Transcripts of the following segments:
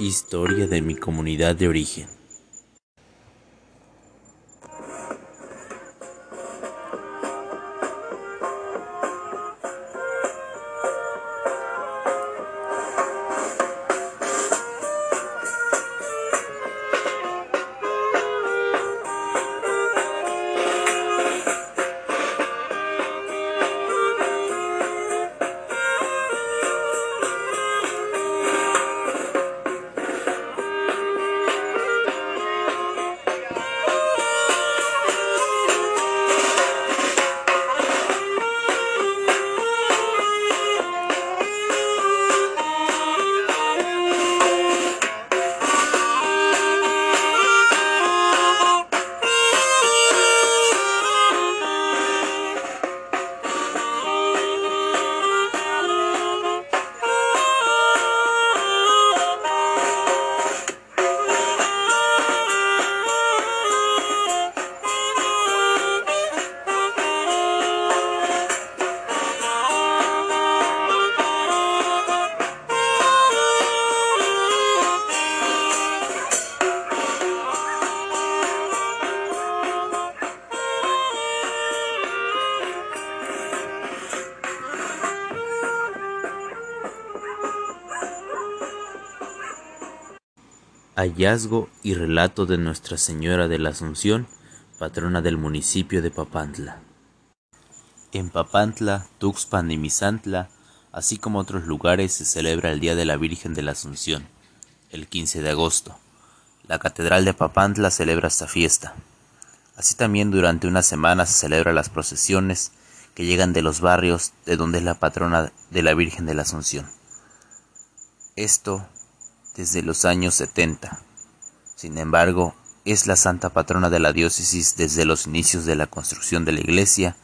Historia de mi comunidad de origen. Hallazgo y relato de Nuestra Señora de la Asunción, patrona del municipio de Papantla. En Papantla, Tuxpan y Misantla, así como otros lugares, se celebra el Día de la Virgen de la Asunción, el 15 de agosto. La Catedral de Papantla celebra esta fiesta. Así también durante una semana se celebran las procesiones que llegan de los barrios de donde es la patrona de la Virgen de la Asunción. Esto desde los años 70. Sin embargo, es la santa patrona de la diócesis desde los inicios de la construcción de la iglesia,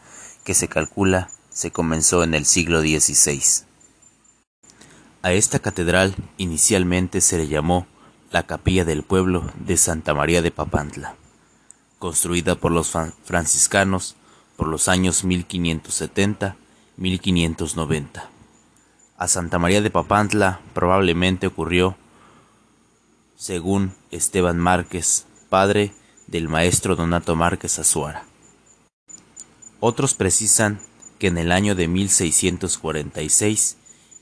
que se calcula se comenzó en el siglo XVI. A esta catedral inicialmente se le llamó la capilla del pueblo de Santa María de Papantla, construida por los franciscanos por los años 1570-1590. A Santa María de Papantla probablemente ocurrió según Esteban Márquez, padre del maestro Donato Márquez Azuara. Otros precisan que en el año de 1646,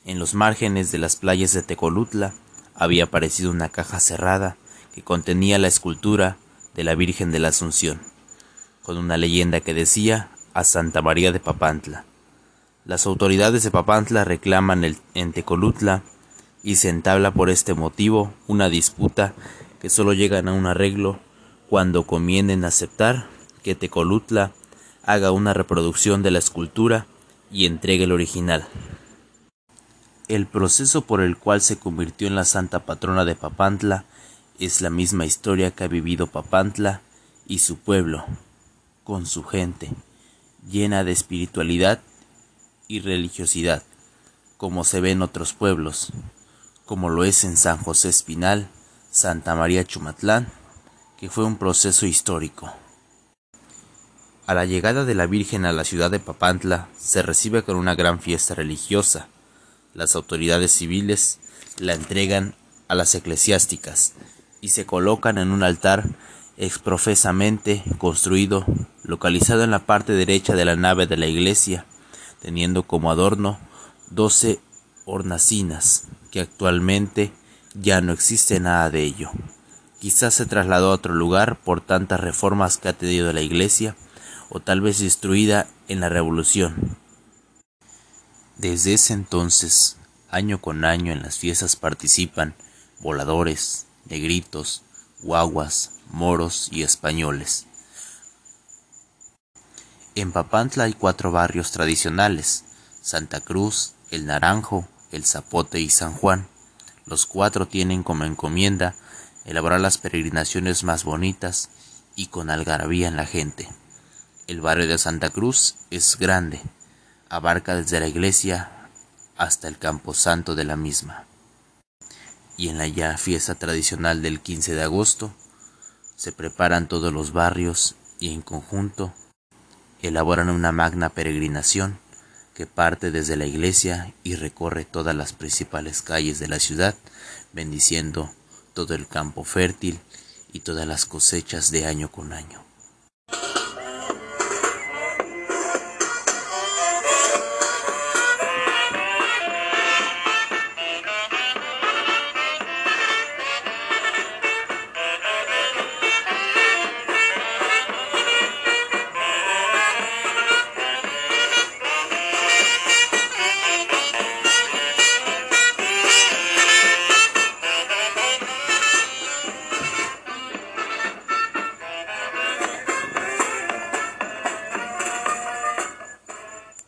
en los márgenes de las playas de Tecolutla, había aparecido una caja cerrada que contenía la escultura de la Virgen de la Asunción, con una leyenda que decía a Santa María de Papantla. Las autoridades de Papantla reclaman el, en Tecolutla y se entabla por este motivo una disputa que solo llegan a un arreglo cuando convienen aceptar que Tecolutla haga una reproducción de la escultura y entregue el original. El proceso por el cual se convirtió en la santa patrona de Papantla es la misma historia que ha vivido Papantla y su pueblo, con su gente, llena de espiritualidad y religiosidad, como se ve en otros pueblos, como lo es en San José Espinal, Santa María Chumatlán, que fue un proceso histórico. A la llegada de la Virgen a la ciudad de Papantla se recibe con una gran fiesta religiosa. Las autoridades civiles la entregan a las eclesiásticas y se colocan en un altar exprofesamente construido, localizado en la parte derecha de la nave de la iglesia, teniendo como adorno doce hornacinas que actualmente ya no existe nada de ello. Quizás se trasladó a otro lugar por tantas reformas que ha tenido la iglesia, o tal vez destruida en la revolución. Desde ese entonces, año con año en las fiestas participan voladores, negritos, guaguas, moros y españoles. En Papantla hay cuatro barrios tradicionales, Santa Cruz, El Naranjo, el Zapote y San Juan. Los cuatro tienen como encomienda elaborar las peregrinaciones más bonitas y con algarabía en la gente. El barrio de Santa Cruz es grande, abarca desde la iglesia hasta el camposanto de la misma. Y en la ya fiesta tradicional del 15 de agosto se preparan todos los barrios y en conjunto elaboran una magna peregrinación que parte desde la iglesia y recorre todas las principales calles de la ciudad, bendiciendo todo el campo fértil y todas las cosechas de año con año.